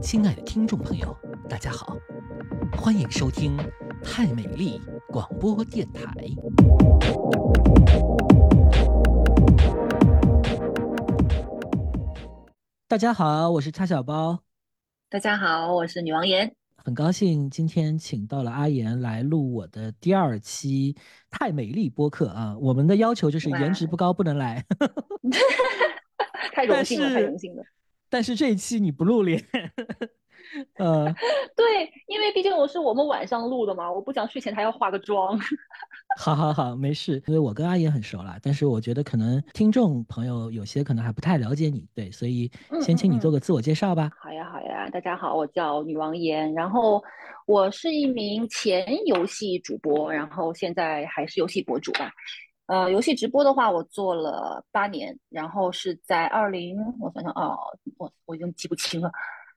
亲爱的听众朋友，大家好，欢迎收听太美丽广播电台。大家好，我是叉小包。大家好，我是女王岩。很高兴今天请到了阿岩来录我的第二期太美丽播客啊。我们的要求就是颜值不高不能来。太荣幸了，太荣幸了。但是这一期你不露脸。呃，对，因为毕竟我是我们晚上录的嘛，我不想睡前还要化个妆。好好好，没事，因为我跟阿岩很熟了，但是我觉得可能听众朋友有些可能还不太了解你，对，所以先请你做个自我介绍吧。好呀，好呀，大家好，我叫女王岩，然后我是一名前游戏主播，然后现在还是游戏博主吧。呃，游戏直播的话，我做了八年，然后是在二零，我想想啊，我我已经记不清了。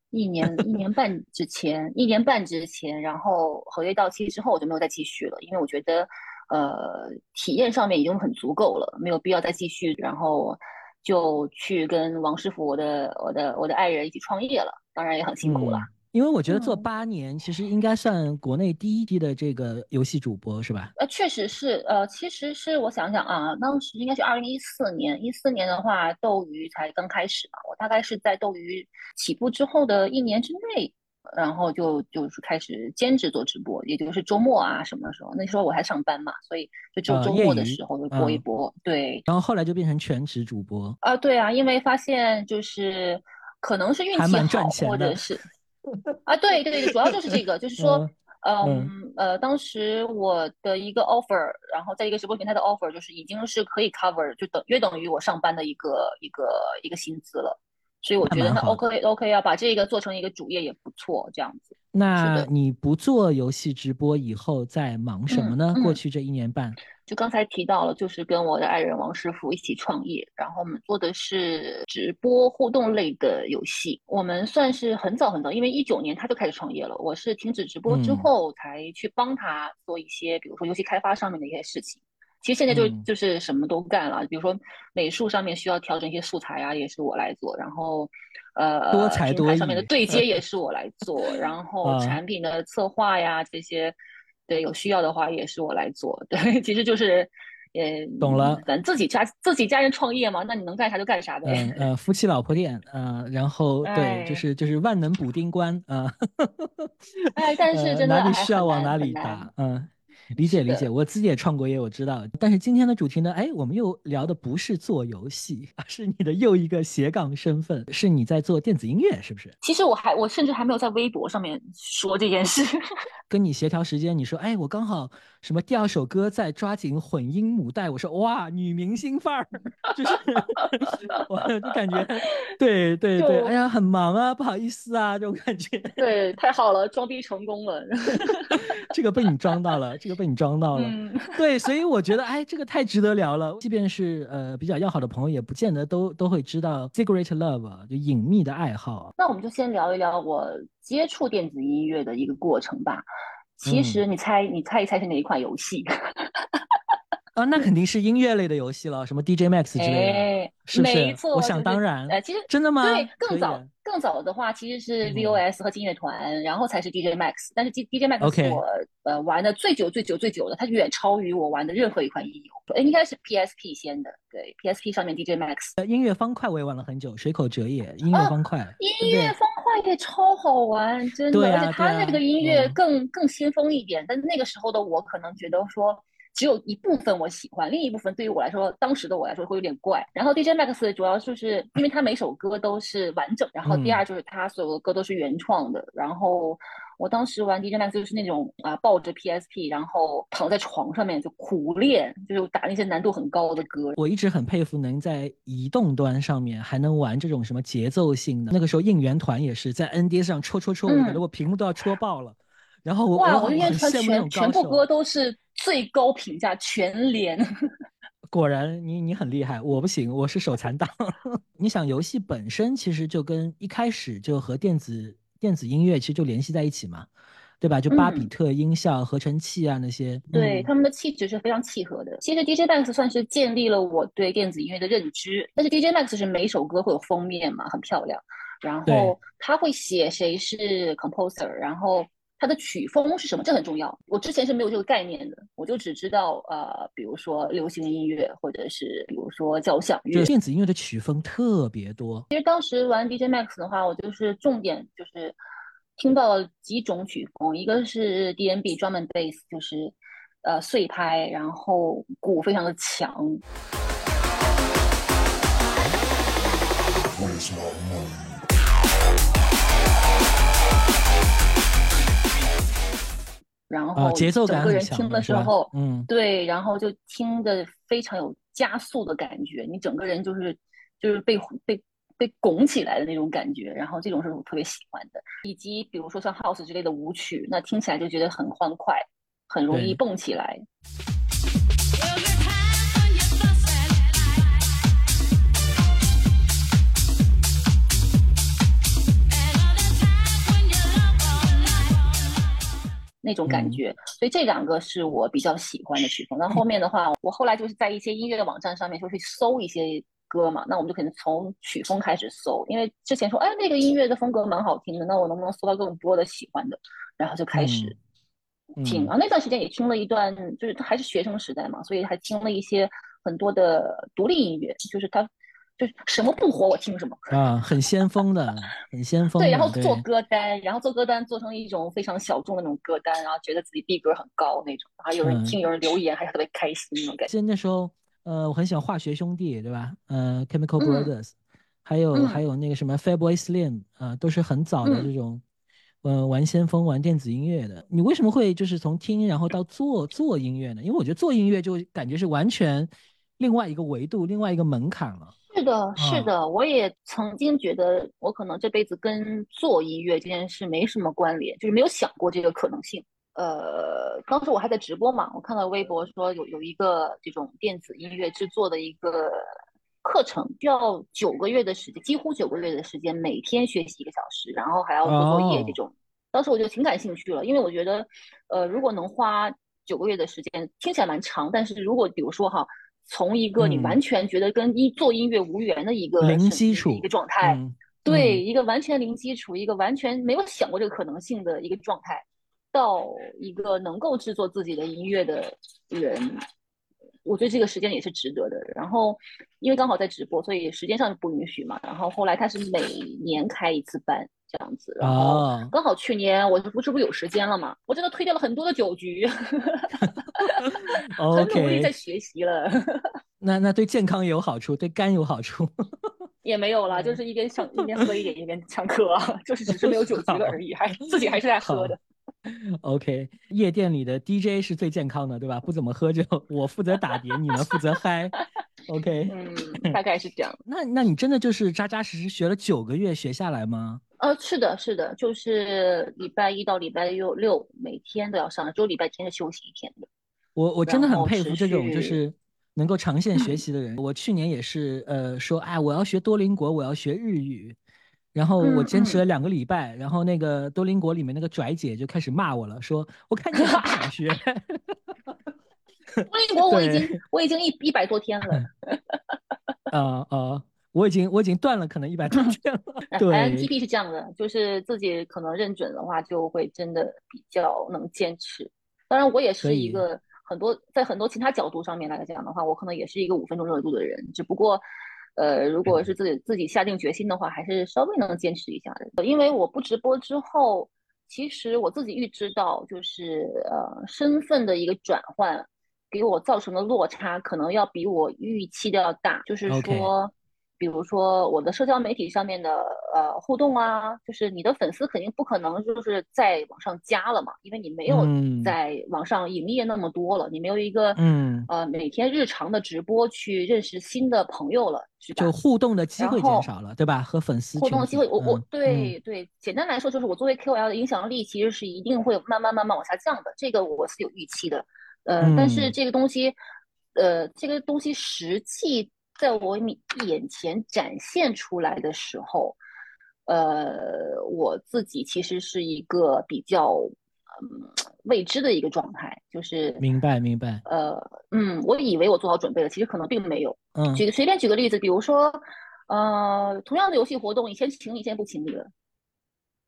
一年一年半之前，一年半之前，然后合约到期之后，我就没有再继续了，因为我觉得，呃，体验上面已经很足够了，没有必要再继续。然后就去跟王师傅，我的我的我的爱人一起创业了，当然也很辛苦了。因为我觉得做八年，其实应该算国内第一批的这个游戏主播，是吧？呃，确实是。呃，其实是我想想啊，当时应该是二零一四年，一四年的话，斗鱼才刚开始嘛。我大概是在斗鱼起步之后的一年之内，然后就就是开始兼职做直播，也就是周末啊什么时候，那时候我还上班嘛，所以就只有周末的时候就播一播。对。然后后来就变成全职主播。啊，对啊，因为发现就是可能是运气好，或者是。啊，对对对，主要就是这个，就是说，嗯呃，当时我的一个 offer，然后在一个直播平台的 offer，就是已经是可以 cover，就等约等于我上班的一个一个一个薪资了，所以我觉得那 OK OK，要把这个做成一个主业也不错，这样子。那你不做游戏直播以后在忙什么呢？过去这一年半。就刚才提到了，就是跟我的爱人王师傅一起创业，然后我们做的是直播互动类的游戏。我们算是很早很早，因为一九年他就开始创业了，我是停止直播之后才去帮他做一些，比如说游戏开发上面的一些事情。其实现在就就是什么都干了，比如说美术上面需要调整一些素材啊，也是我来做。然后，呃，多才多艺上面的对接也是我来做。然后 产品的策划呀这些。对，有需要的话也是我来做。对，其实就是，也懂了。咱自己家自己家人创业嘛，那你能干啥就干啥呗。嗯呃，夫妻老婆店，嗯，然后对，就是就是万能补丁关啊。哎，但是真的哪里需要往哪里打，嗯。理解理解，我自己也创过业，我知道。但是今天的主题呢，哎，我们又聊的不是做游戏，而是你的又一个斜杠身份，是你在做电子音乐，是不是？其实我还，我甚至还没有在微博上面说这件事。跟你协调时间，你说，哎，我刚好什么第二首歌在抓紧混音母带，我说，哇，女明星范儿，就是，我就感觉，对对对，哎呀，很忙啊，不好意思啊，这种感觉。对，太好了，装逼成功了。这个被你装到了，这个被你装到了。对，所以我觉得，哎，这个太值得聊了。即便是呃比较要好的朋友，也不见得都都会知道 secret love 就隐秘的爱好。那我们就先聊一聊我接触电子音乐的一个过程吧。其实你猜，你猜一猜是哪一款游戏？啊，那肯定是音乐类的游戏了，什么 DJ Max 之类的，是不是？没错，我想当然。呃，其实真的吗？对，更早更早的话，其实是 VOS 和劲乐团，然后才是 DJ Max。但是 D DJ Max 是我呃玩的最久最久最久的，它远超于我玩的任何一款音游。应该是 PSP 先的，对，PSP 上面 DJ Max。音乐方块我也玩了很久，水口哲也音乐方块。音乐方块也超好玩，真的，而且它那个音乐更更先锋一点。但那个时候的我可能觉得说。只有一部分我喜欢，另一部分对于我来说，当时的我来说会有点怪。然后 DJ Max 主要就是因为他每首歌都是完整，然后第二就是他所有的歌都是原创的。然后我当时玩 DJ Max 就是那种啊，抱着 PSP，然后躺在床上面就苦练，就是打那些难度很高的歌。我一直很佩服能在移动端上面还能玩这种什么节奏性的。那个时候应援团也是在 NDS 上戳戳戳，我觉得我屏幕都要戳爆了。然后我哇，我应援团全全部歌都是。最高评价全连，果然你你很厉害，我不行，我是手残党。你想游戏本身其实就跟一开始就和电子电子音乐其实就联系在一起嘛，对吧？就巴比特音效、合成器啊那些，对他们的气质是非常契合的。其实 DJ Max 算是建立了我对电子音乐的认知，但是 DJ Max 是每首歌会有封面嘛，很漂亮，然后他会写谁是 composer，然后。它的曲风是什么？这很重要。我之前是没有这个概念的，我就只知道呃，比如说流行音乐，或者是比如说交响乐。电子音乐的曲风特别多。其实当时玩 DJ Max 的话，我就是重点就是听到了几种曲风，一个是 DnB 专门 bass，就是呃碎拍，然后鼓非常的强。然后节奏感整个人听的时候，嗯，对，然后就听的非常有加速的感觉，你整个人就是就是被被被拱起来的那种感觉，然后这种是我特别喜欢的。以及比如说像 House 之类的舞曲，那听起来就觉得很欢快，很容易蹦起来。那种感觉，所以这两个是我比较喜欢的曲风。那后面的话，我后来就是在一些音乐的网站上面就去搜一些歌嘛，那我们就可能从曲风开始搜，因为之前说，哎，那个音乐的风格蛮好听的，那我能不能搜到更多的喜欢的？然后就开始听。然后那段时间也听了一段，就是还是学生时代嘛，所以还听了一些很多的独立音乐，就是他。就是什么不火我听什么啊，很先锋的，很先锋。对，然后做歌单，然后做歌单做成一种非常小众的那种歌单，然后觉得自己逼格很高那种，然后有人听，有人留言，还是特别开心那种感觉。其实那时候，呃，我很喜欢化学兄弟，对吧？呃，Chemical Brothers，还有还有那个什么 Fatboy Slim，啊，都是很早的这种，嗯，玩先锋、玩电子音乐的。你为什么会就是从听然后到做做音乐呢？因为我觉得做音乐就感觉是完全另外一个维度、另外一个门槛了。是的，是的，我也曾经觉得我可能这辈子跟做音乐这件事没什么关联，就是没有想过这个可能性。呃，当时我还在直播嘛，我看到微博说有有一个这种电子音乐制作的一个课程，需要九个月的时间，几乎九个月的时间，每天学习一个小时，然后还要做作业这种。当时我就挺感兴趣了，因为我觉得，呃，如果能花九个月的时间，听起来蛮长，但是如果比如说哈。从一个你完全觉得跟音做音乐无缘的一个零基础一个状态，对一个完全零基础、一个完全没有想过这个可能性的一个状态，到一个能够制作自己的音乐的人，我觉得这个时间也是值得的。然后，因为刚好在直播，所以时间上不允许嘛。然后后来他是每年开一次班。这样子，然后刚好去年我不是不是有时间了嘛，我真的推掉了很多的酒局，很努力在学习了。那那对健康有好处，对肝有好处？也没有了，就是一边上一边喝一点，一边唱歌，就是只是没有酒局了而已，还自己还是在喝的。OK，夜店里的 DJ 是最健康的，对吧？不怎么喝酒，我负责打碟，你们负责嗨。OK，嗯，大概是这样。那那你真的就是扎扎实实学了九个月学下来吗？呃，是的，是的，就是礼拜一到礼拜六六每天都要上，只有礼拜天是休息一天的。我我真的很佩服这种就是能够长线学习的人。我去年也是，呃，说哎，我要学多邻国，我要学日语，然后我坚持了两个礼拜，然后那个多邻国里面那个拽姐就开始骂我了，说我看你 不想学。多邻国我已经 我已经一一百多天了。啊 啊。我已经我已经断了，可能一百多 天了。对，INTP 是这样的，就是自己可能认准的话，就会真的比较能坚持。当然，我也是一个很多在很多其他角度上面来讲的话，我可能也是一个五分钟热度的人。只不过，呃，如果是自己自己下定决心的话，还是稍微能坚持一下的。因为我不直播之后，其实我自己预知到，就是呃身份的一个转换给我造成的落差，可能要比我预期的要大。就是说。比如说我的社交媒体上面的呃互动啊，就是你的粉丝肯定不可能就是在往上加了嘛，因为你没有在网上营业那么多了，你没有一个嗯呃每天日常的直播去认识新的朋友了，是吧？就互动的机会减少了，对吧？和粉丝互动的机会，我我对对，简单来说就是我作为 KOL 的影响力其实是一定会慢慢慢慢往下降的，这个我是有预期的，呃，但是这个东西，呃，这个东西实际。在我眼前展现出来的时候，呃，我自己其实是一个比较嗯未知的一个状态，就是明白明白。呃，嗯，我以为我做好准备了，其实可能并没有。嗯，举个随便举个例子，比如说，呃，同样的游戏活动，以前请你，现在不请你了。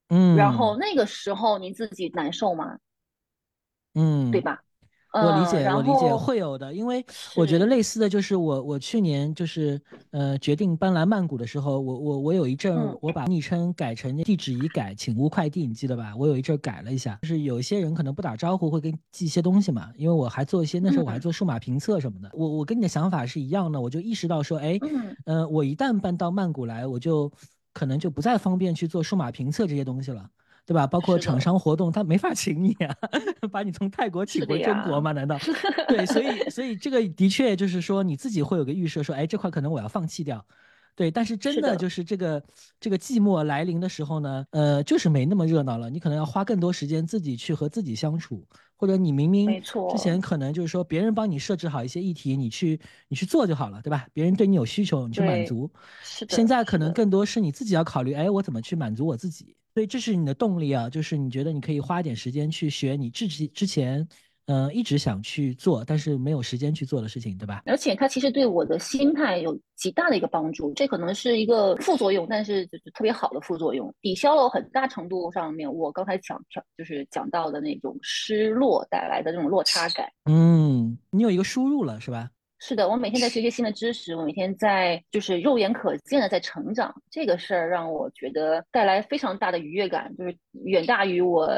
嗯，然后那个时候你自己难受吗？嗯，对吧？我理解，我理解会有的，因为我觉得。类似的就是我，我去年就是呃决定搬来曼谷的时候，我我我有一阵我把昵称改成地址已改，请勿快递，你记得吧？我有一阵改了一下，就是有一些人可能不打招呼会给你寄一些东西嘛，因为我还做一些那时候我还做数码评测什么的，我我跟你的想法是一样的，我就意识到说，哎，嗯，我一旦搬到曼谷来，我就可能就不再方便去做数码评测这些东西了。对吧？包括厂商活动，他没法请你啊，把你从泰国请回中国吗？难道？对，所以 所以这个的确就是说你自己会有个预设，说哎这块可能我要放弃掉。对，但是真的就是这个这个寂寞来临的时候呢，呃，就是没那么热闹了。你可能要花更多时间自己去和自己相处，或者你明明之前可能就是说别人帮你设置好一些议题，你去你去做就好了，对吧？别人对你有需求，你去满足。是的。现在可能更多是你自己要考虑，哎，我怎么去满足我自己。所以这是你的动力啊，就是你觉得你可以花点时间去学你自己之前，嗯，一直想去做但是没有时间去做的事情，对吧？而且它其实对我的心态有极大的一个帮助，这可能是一个副作用，但是就是特别好的副作用，抵消了很大程度上面我刚才讲讲就是讲到的那种失落带来的这种落差感。嗯，你有一个输入了，是吧？是的，我每天在学习新的知识，我每天在就是肉眼可见的在成长，这个事儿让我觉得带来非常大的愉悦感，就是远大于我，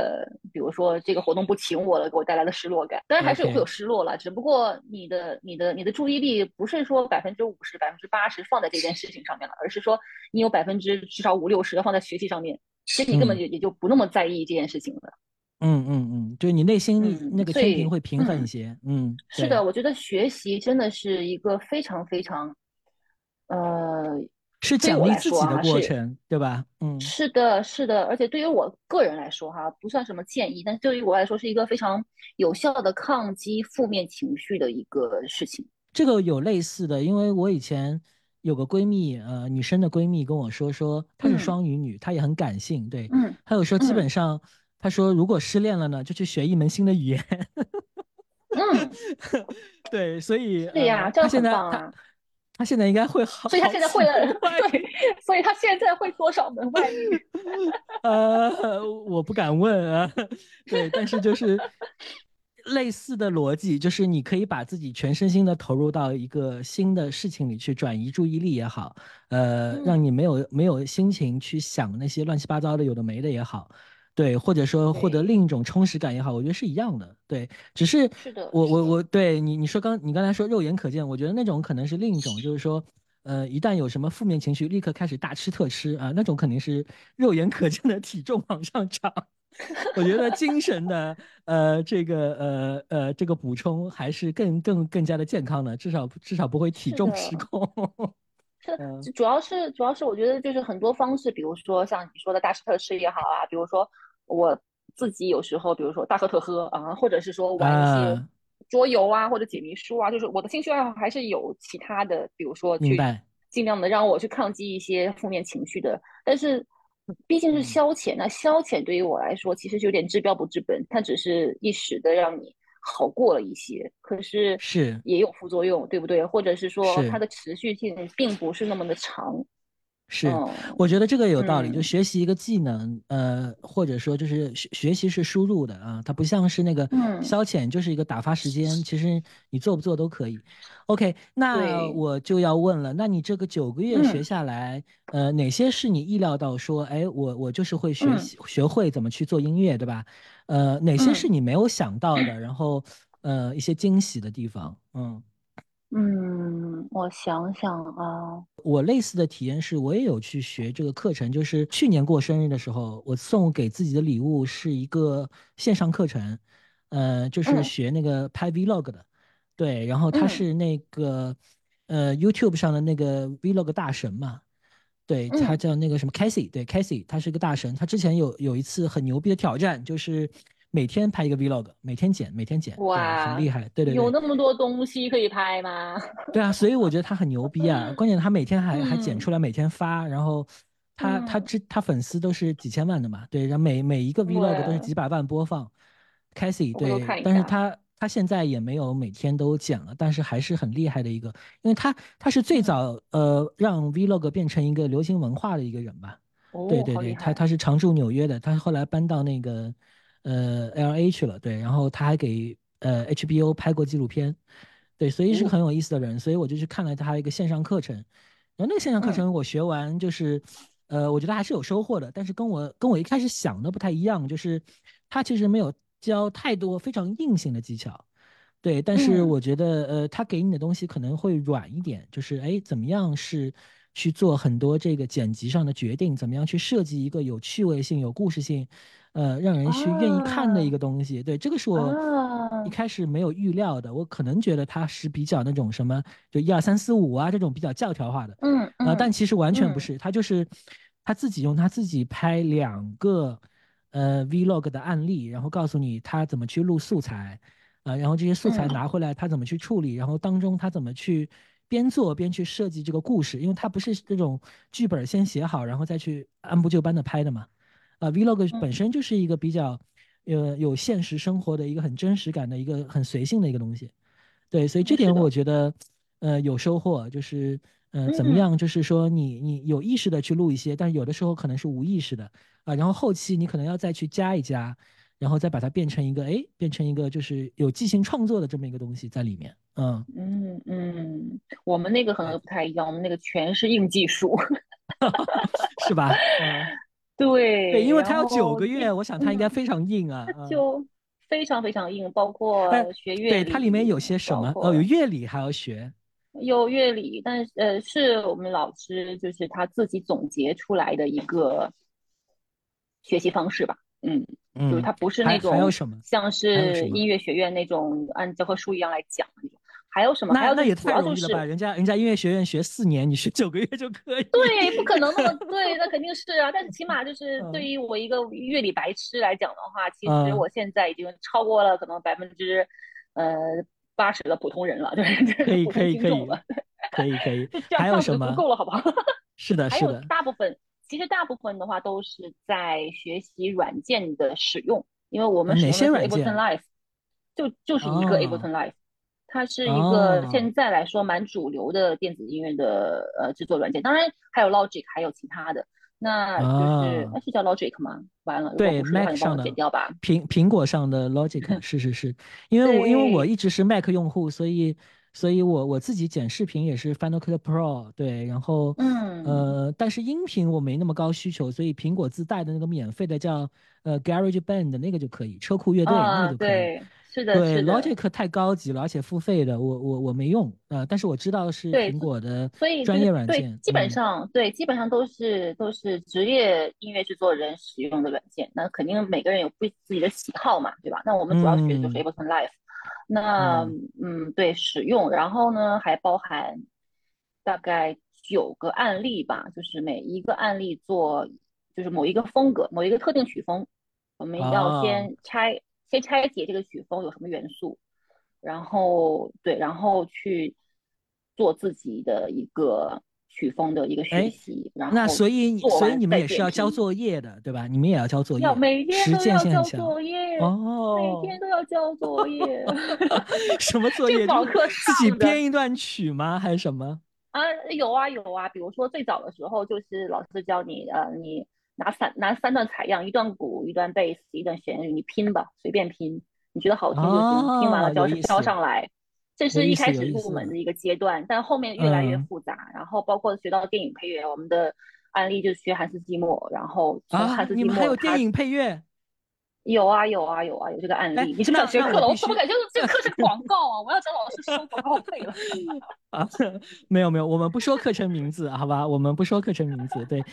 比如说这个活动不请我了给我带来的失落感。当然还是会有失落了，只不过你的你的你的注意力不是说百分之五十、百分之八十放在这件事情上面了，而是说你有百分之至少五六十的放在学习上面，其实你根本也也就不那么在意这件事情了。嗯嗯嗯嗯，就是你内心那个天平会平衡一些。嗯，是的，我觉得学习真的是一个非常非常，呃，是奖励自己的过程，对吧？嗯，是的，是的，而且对于我个人来说，哈，不算什么建议，但对于我来说是一个非常有效的抗击负面情绪的一个事情。这个有类似的，因为我以前有个闺蜜，呃，女生的闺蜜跟我说，说她是双鱼女，她也很感性，对，嗯，她有说基本上。他说：“如果失恋了呢，就去学一门新的语言。”嗯，对，所以对呀，他现在他他现在应该会好，所以他现在会了，对，所以他现在会多少门外语？呃，我不敢问啊。对，但是就是类似的逻辑，就是你可以把自己全身心的投入到一个新的事情里去，转移注意力也好，呃，让你没有没有心情去想那些乱七八糟的有的没的也好。对，或者说获得另一种充实感也好，我觉得是一样的。对，只是是的，我我我对你你说刚你刚才说肉眼可见，我觉得那种可能是另一种，就是说，呃，一旦有什么负面情绪，立刻开始大吃特吃啊，那种肯定是肉眼可见的体重往上涨。我觉得精神的呃这个呃呃这个补充还是更更更加的健康的，至少至少不会体重失控。是，主要是主要是我觉得就是很多方式，比如说像你说的大吃特吃也好啊，比如说我自己有时候，比如说大喝特喝啊，或者是说玩一些桌游啊，或者解谜书啊，就是我的兴趣爱好还是有其他的，比如说去尽量的让我去抗击一些负面情绪的。但是毕竟是消遣，那消遣对于我来说其实就有点治标不治本，它只是一时的让你。好过了一些，可是是也有副作用，对不对？或者是说它的持续性并不是那么的长。是，我觉得这个有道理。就学习一个技能，呃，或者说就是学学习是输入的啊，它不像是那个消遣，就是一个打发时间。其实你做不做都可以。OK，那我就要问了，那你这个九个月学下来，呃，哪些是你意料到说，哎，我我就是会学习学会怎么去做音乐，对吧？呃，哪些是你没有想到的？然后，呃，一些惊喜的地方，嗯。嗯，我想想啊，我类似的体验是，我也有去学这个课程，就是去年过生日的时候，我送给自己的礼物是一个线上课程，呃，就是学那个拍 vlog 的，对，然后他是那个呃 YouTube 上的那个 vlog 大神嘛，对他叫那个什么 Casey，对 Casey，他是个大神，他之前有有一次很牛逼的挑战，就是。每天拍一个 vlog，每天剪，每天剪，哇，很厉害，对对对，有那么多东西可以拍吗？对啊，所以我觉得他很牛逼啊。关键他每天还还剪出来，每天发，然后他他这他粉丝都是几千万的嘛，对，然后每每一个 vlog 都是几百万播放，，Casey 我回头对看一，下但是他他现在也没有每天都剪了，但是还是很厉害的一个，因为他他是最嗯早呃让 Vlog 变成一个流行文化的一个人吧。对哦，对对，他好厉害，他是常驻纽约的，他后来搬到那个呃 LA 去了，对，然后他还给呃 HBO 拍过纪录片，对，所以是个哦，很有意思的人，所以我就去看了他一个线上课程，然后那个线上课嗯。程我学完就是，呃，我觉得还是有收获的，但是跟我跟我一开始想的不太一样，就是他其实没有教太多非常硬性的技巧。对，但是嗯。我觉得，呃，他给你的东西可能会软一点，就是，哎，怎么样是去做很多这个剪辑上的决定，怎么样去设计一个有趣味性、有故事性，呃，让人去愿意看的一啊个东西。对，这个是我一啊，开始没有预料的，我可能觉得他是比较那种什么，就一二三四五啊这种比较教条化的，嗯呃，但嗯其实完全不嗯是，他就是他自己用他自己拍两个呃 vlog 的案例，然后告诉你他怎么去录素材。啊，然后这些素材嗯拿回来，他怎么去处理，然后当中他怎么去边做边去设计这个故事，因为他不是这种剧本先写好，然后再去按部就班的拍的嘛。啊，vlog 本嗯身就是一个比较，呃，有现实生活的一个很真实感的一个很随性的一个东西。对，所以这点，我觉得，呃，有收获，就是，呃，怎么嗯样，就是说你你有意识的去录一些，但是有的时候可能是无意识的啊，然后后期你可能要再去加一加，然后再把它变成一个，哎，变成一个就是有即兴创作的这么一个东西在里面，嗯，嗯嗯，我们那个可能，不太一样，我们那个全是硬技术，是吧？嗯，对，对，因为它然要九个月，我想他应该嗯，非常硬啊，嗯，就非常非常硬，包括哎，学乐对，它里面，有些什么？哦，有乐理还要学，有乐理，但是呃，是我们老师就是他自己总结出来的一个学习方式吧。嗯，就是嗯，它不是那种还有什么？像？是音乐学院那种按教科书一样来讲那种。还有什么？还有那那也太容易了吧？是人家人家音乐学院学四年，你学九个月就可以。对，不可能那么 对，那肯定是啊。但是起码就是对嗯于我一个乐理白痴来讲的话，其实嗯，我现在已经超过了可能百分之呃八十的普通人了，对，就可以可以可以了。可 以可以。这样什么？够了，好不好？是的，是的还有。大部分，其实大部分的话都是在学习软件的使用，因为我们使哪用的是 Ableton 件？Live，就就是一个 Ableton 哦 Live，它是一个哦现在来说蛮主流的电子音乐的呃制作软件，当然还有 Logic，还有其他的。那就是啊，那是叫 Logic 吗？完了，对，，Mac 上的剪掉吧。苹苹果上的 Logic，是是是，因为我因为我，一直是 Mac 用户，所以所以我我自己剪视频也是 Final Cut Pro，对，然后嗯，呃，但是音频我没那么高需求，所以苹果自带的那个免费的叫呃 GarageBand 那个就可以，车库乐队那啊，个就可以。对，是的，对，，Logic 太高级了，而且付费的，我我我没用，呃，但是我知道是，苹果的专，业软件，基本嗯上对，基本上都是都是职业音乐制作人使用的软件。那肯定每个人有不自己的喜好嘛，对吧？那我们主要学的就是嗯 Ableton Live。那嗯嗯，对，使用，然后呢还包含大概九个案例吧，就是每一个案例做就是某一个风格，某一个特定曲风，我们要哦，先拆先拆解这个曲风有什么元素，然后对，然后去做自己的一个曲风的一个学哎，习，然那所以你所以你们也是要交。作业的，对吧？你们也要交作业，要每天都要交。作业哦，每哦，天都要交作业。什么作业？自己编一段曲吗？还是什么？啊，有啊有啊，比如说最早的时候就是老师教你，呃，你拿三拿三段采样，一段鼓，一段贝斯，一段旋律，你拼吧，随便拼，你觉得好听就行，拼完了哦，交交有意思，上来。这是一开始。入门的一个阶段，但后面越来越嗯复杂，然后包括学到电影配乐，我们的案例就是学汉斯季默，然后汉斯季默还有电影配乐？有啊有啊有啊有这个案哎，例，你是不是想学课了？我怎么感觉这个课是 广告啊？我要找老师收广告费了。啊，没有没有，我们不说课程名字，好吧？我们不说课程名字。对，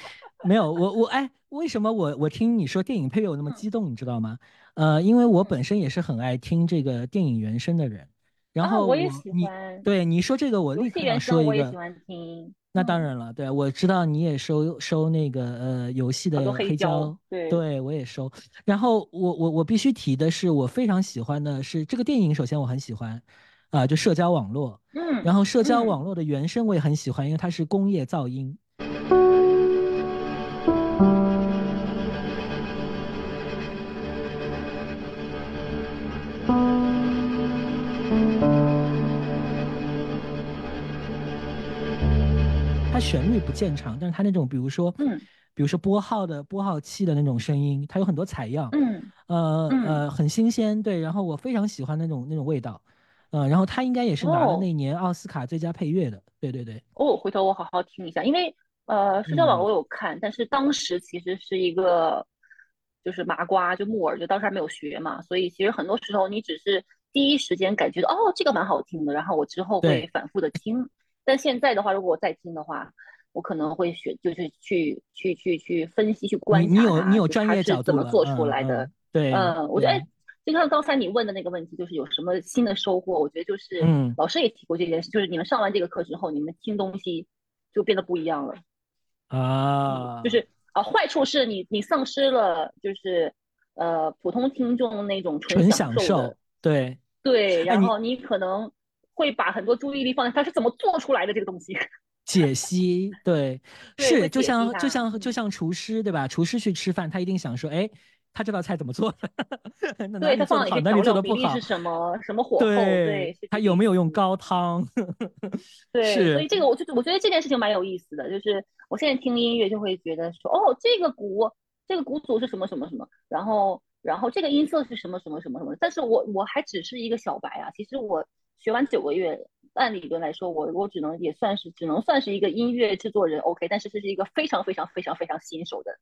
没有我我哎，为什么我我听你说电影配乐我那么嗯激动，你知道吗？呃，因为我嗯本身也是很爱听这个电影原声的人。然啊，后我我也喜你欢对你说这个，我立刻要说一个。我也喜欢听。嗯，那当然了，对，我知道你也收收那个呃游戏的黑黑胶，对，对我也收。然后我我我必须提的是，我非常喜欢的是这个电影，首先我很喜欢，啊、就社交网络。嗯然后社交嗯网络的原声我也很喜欢，因为它是工业噪音。旋律不见长，但是它那种比如说，嗯，比如说拨号的拨号器的那种声音，它有很多采样，嗯，呃嗯。呃，很新鲜，对，然后我非常喜欢那种那种味道，呃，然后他应该也是拿了哦。那年奥斯卡最佳配乐的，对对对，哦，回头我好好听一下，因为呃，社交网嗯。我有看，但是当时其实是一个就是麻瓜，就木耳，就当时还没有学嘛，所以其实很多时候你只是第一时间感觉到哦，这个蛮好听的，然后我之后会反复的听。但现在的话，如果我再听的话，我可能会学，就是去去去去分析、去观你你有你有专业角度了，怎么做出嗯来的。嗯，对，嗯，我觉得，就像刚才你问的那个问题，就是有什么新的收获？我觉得就是嗯老师也提过这件事，就是你们上完这个课之后，你们听东西就变得不一样了。啊，就是啊，坏处是你你丧失了就是呃普通听众那种纯纯享受对，对，然后你可能会把很多注意力放在它是怎么做出来的这个东西。解析，对，对是就像就像就嗯像厨师对吧？厨师去吃饭，他一定想说，哎，他这道菜怎么做的？对，里做的好，它放哪些哪里调料比做的不好例是？什么什么火候？对，是他有没有用高汤？对，所以这个我就我觉得这件事情蛮有意思的，就是我现在听音乐就会觉得说，哦，这个鼓这个鼓组是什么什么什么，然后然后这个音色是什么什么什么什么，但是我我还只是一个小白啊，其实我学完九个月，按理论来说，我我只能也算是只能算是一个音乐制作人，OK，但是这是一个非常非常非常非常新手的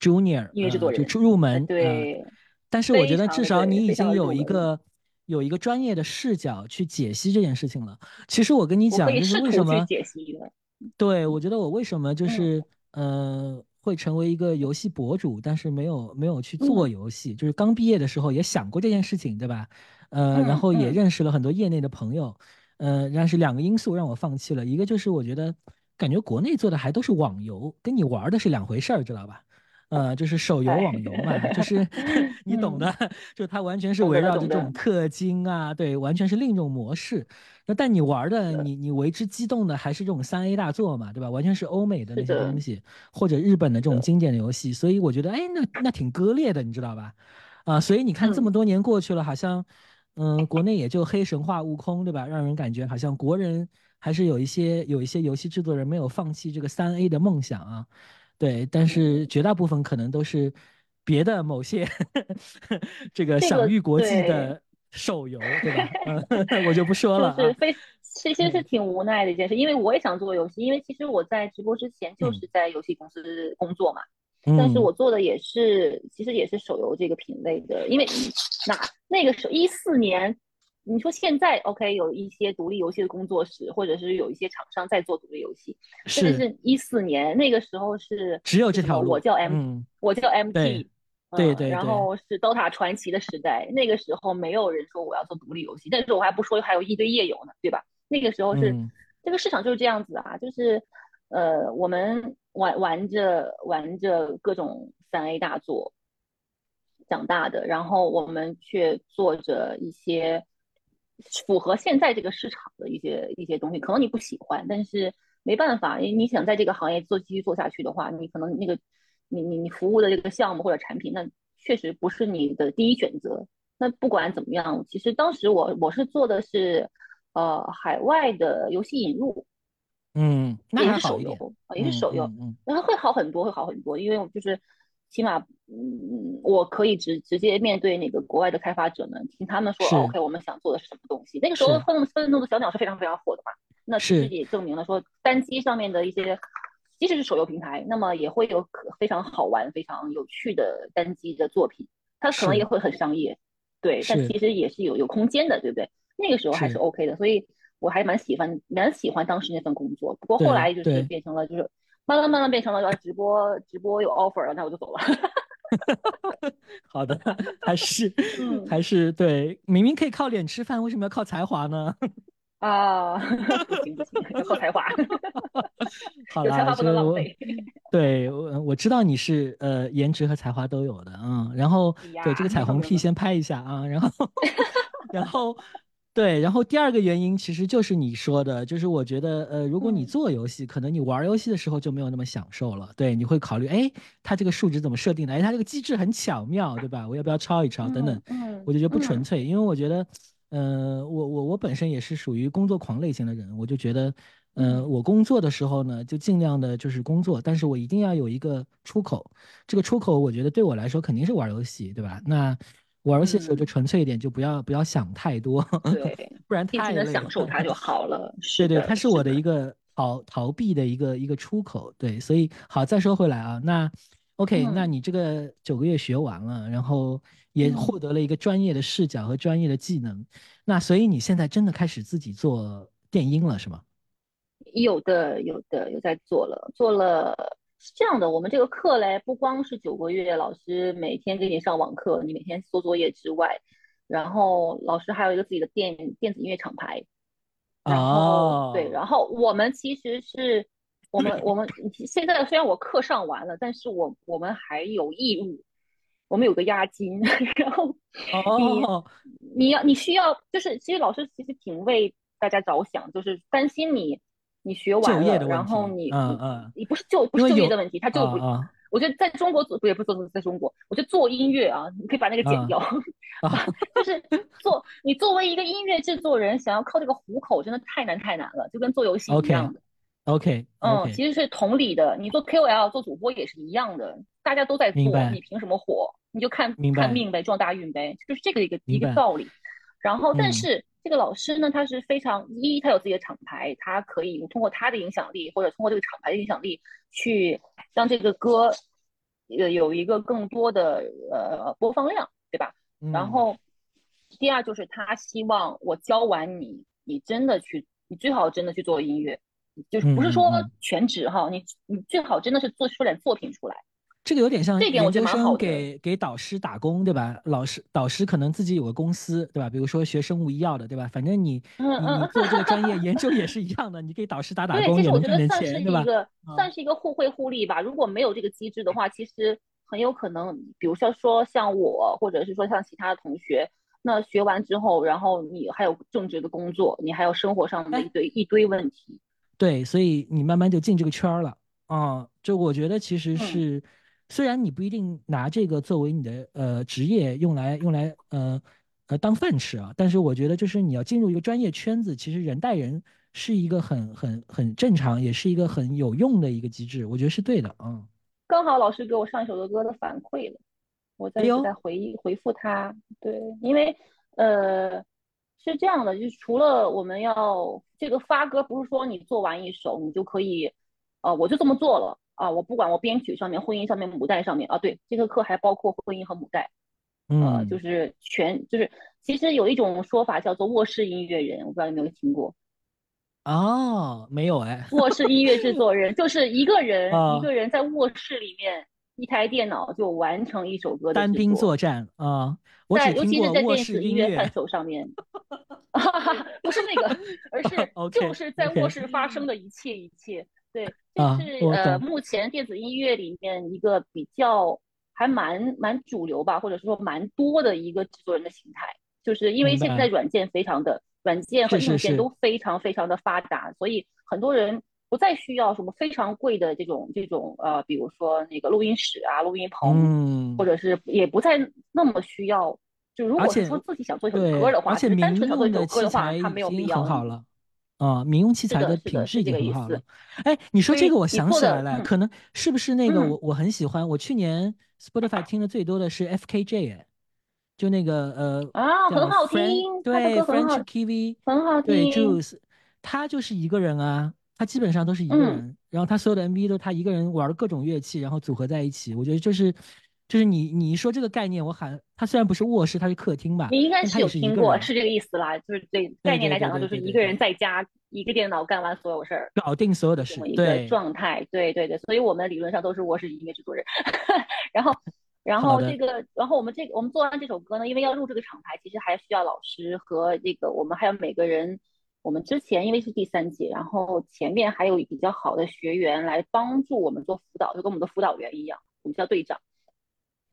，junior 音乐制作人呃就出入门，对，但是我觉得至少你已经有一个有一个专业的视角去解析这件事情了。其实我跟你讲，就是为什么解析的，对，我觉得我为什么就嗯是呃会成为一个游戏博主，但是没有没有去做嗯游戏，就是刚毕业的时候也想过这件事情，对吧？呃，然嗯后也嗯认识了很多业内的朋友，呃，但是两个因素让我放弃了，一个就是我觉得感觉国内做的还都是网游，跟你玩儿的是两回事儿，知道吧？呃，就是手游、哎网游嘛，就是 你懂的，就它完全是围绕着这种氪金啊，对，完全是另一种模式。那但你玩的，你你为之激动的还是这种三 A 大作嘛，对吧？完全是欧美的那些东西，或者日本的这种经典的游戏，所以我觉得，哎，那那挺割裂的，你知道吧？啊、所以你看这嗯么多年过去了，好像，嗯、国内也就黑神话、悟空，对吧？让人感觉好像国人还是有一些有一些游戏制作人没有放弃这个三 A 的梦想啊。对，但是绝大部分可能都是别的某些 这个享誉国际的手游，对吧？嗯，我就不说了啊。就是非其实是嗯挺无奈的一件事，因为我也想做游戏，因为其实我在直播之前就嗯是在游戏公司工作嘛，但是嗯。我做的也是其实也是手游这个品类的，因为那那个时候一四年，你说现在 OK 有一些独立游戏的工作室，或者是有一些厂商在做独立游戏，是是一四年那个时候是只有这条路我叫 M，、嗯。我叫 MT，对嗯对对对然后是 DOTA 传奇的时代，那个时候没有人说我要做独立游戏，但是我还不说还有一堆页游呢，对吧？那个时候是、嗯。这个市场就是这样子啊，就是呃我们玩玩着玩着各种三 A 大作长大的，然后我们却做着一些符合现在这个市场的一些一些东西，可能你不喜欢，但是没办法，因为你想在这个行业做继续做下去的话，你可能那个你你你服务的这个项目或者产品，那确实不是你的第一选择。那不管怎么样，其实当时我我是做的是呃海外的游戏引入，嗯，那也是手游，啊也是手游，嗯嗯然后会好很多，会好很多，因为我就是起码，嗯，我可以直直接面对那个国外的开发者们，听他们说哦，OK，我们想做的是什么东西。那个时候愤怒愤怒的小鸟是非常非常火的嘛，那其实是。也证明了说单机上面的一些，即使是手游平台，那么也会有可非常好玩、非常有趣的单机的作品，它可能也会很商业，对，但其实也是有有空间的，对不对？那个时候还是是。OK 的，所以我还蛮喜欢蛮喜欢当时那份工作。不过后来就是变成了就是慢慢慢慢变成了要直播直播有 offer 了，那我就走了。好的，还是嗯还是对，明明可以靠脸吃饭，为什么要靠才华呢？啊，不行不行，要靠才华，好有才华啦，不这个我能浪费。对我我知道你是呃颜值和才华都有的，嗯，然后哎对这个彩虹屁先拍一下啊，然后然后对，然后第二个原因其实就是你说的，就是我觉得呃，如果你嗯做游戏，可能你玩游戏的时候就没有那么享受了，对，你会考虑，哎，它这个数值怎么设定的？哎，它这个机制很巧妙，对吧？我要不要抄一抄？等等，嗯，我就觉得不纯嗯粹，因为我觉得，呃，我我我本身也是属于工作狂类型的人，我就觉得，嗯，我工作的时候呢，就尽量的就是工作，但是我一定要有一个出口。这个出口，我觉得对我来说肯定是玩游戏，对吧？那玩游戏的时候就纯粹一点，就不要不要想太多，对，不然太累了。享受它就好了。对对，它是我的一个逃逃避的一个一个出口。对，所以好，再说回来啊，那 OK，那你这个九个月学完了，然后也获得了一个专业的视角和专业的技能，那所以你现在真的开始自己做电音了，是吗？有的，有的，有在做了，做了是这样的。我们这个课嘞，不光是九个月，老师每天给你上网课，你每天做作业之外，然后老师还有一个自己的电电子音乐厂牌。然后对，然后我们其实是，我们我们现在虽然我课上完了，但是我我们还有义务，我们有个押金，然后你你要你需要，就是其实老师其实挺为大家着想，就是担心你。你学完了，然后你嗯嗯，你不是就不是就业的问题，他就不，我觉得在中国做不也不做在中国，我觉得做音乐啊，你可以把那个剪掉，就是做你作为一个音乐制作人，想要靠这个糊口，真的太难太难了，就跟做游戏一样的。OK，嗯，其实是同理的，你做 KOL 做主播也是一样的，大家都在做，你凭什么火？你就看看命呗，撞大运呗，就是这个一个一个道理。然后，但是。这个老师呢，他是非常一，他有自己的厂牌，他可以通过他的影响力，或者通过这个厂牌的影响力，去让这个歌，呃，有一个更多的呃播放量，对吧？然后第二就是他希望我教完你，你真的去，你最好真的去做音乐，就是不是说全职哈，你你最好真的是做出点作品出来。这个有点像研究生给给导师打工，对吧？老师导师可能自己有个公司，对吧？比如说学生物医药的，对吧？反正你你做这个专业 研究也是一样的，你给导师打打工也能挣点钱，对吧？算是一个互惠互利吧。如果没有这个机制的话，其实很有可能，比如说说像我，或者是说像其他的同学，那学完之后，然后你还有正职的工作，你还有生活上的一堆一堆问题。对，所以你慢慢就进这个圈儿了啊。就我觉得其实是。虽然你不一定拿这个作为你的呃职业用来用来呃呃当饭吃啊，但是我觉得就是你要进入一个专业圈子，其实人带人是一个很很很正常，也是一个很有用的一个机制，我觉得是对的啊。刚好老师给我上一首的歌的反馈了，我在在回回复他。对，因为呃是这样的，就是除了我们要这个发歌，不是说你做完一首你就可以，呃我就这么做了。啊，我不管我编曲上面、婚姻上面、母带上面啊，对，这个课还包括婚姻和母带，呃，就是全就是，其实有一种说法叫做卧室音乐人，我不知道有没有听过。哦，没有哎。卧室音乐制作人就是一个人，一个人在卧室里面，一台电脑就完成一首歌。单兵作战啊，在尤其是在电子音乐范畴上面 不是那个，而是就是在卧室发生的一切一切。对，这是呃，目前电子音乐里面一个比较还蛮蛮主流吧，或者是说蛮多的一个制作人的形态，就是因为现在软件非常的软件和硬件都非常非常的发达，所以很多人不再需要什么非常贵的这种这种呃，比如说那个录音室啊、录音棚，或者是也不再那么需要。就如果说自己想做一首歌的话，其实单纯想做一首歌的话，它没有必要了。啊，民用器材的品质已经很好了。哎，你说这个，我想起来了，可能是不是那个我我很喜欢，我去年 Spotify 听的最多的是 FKJ，就那个呃啊，很好听，对 French KV，很好听，对 Juice，他就是一个人啊，他基本上都是一个人，然后他所有的 MV 都他一个人玩各种乐器，然后组合在一起，我觉得就是。就是你你说这个概念，我喊它虽然不是卧室，它是客厅吧？你应该是有听过，是这个意思啦。就是对概念来讲，就是一个人在家一个电脑干完所有事儿，搞定所有的事，一个状态。对对对，所以我们理论上都是卧室音乐制作人。然后然后这个，然后我们这个我们做完这首歌呢，因为要录这个厂牌，其实还需要老师和这个我们还有每个人，我们之前因为是第三届，然后前面还有比较好的学员来帮助我们做辅导，就跟我们的辅导员一样，我们叫队长。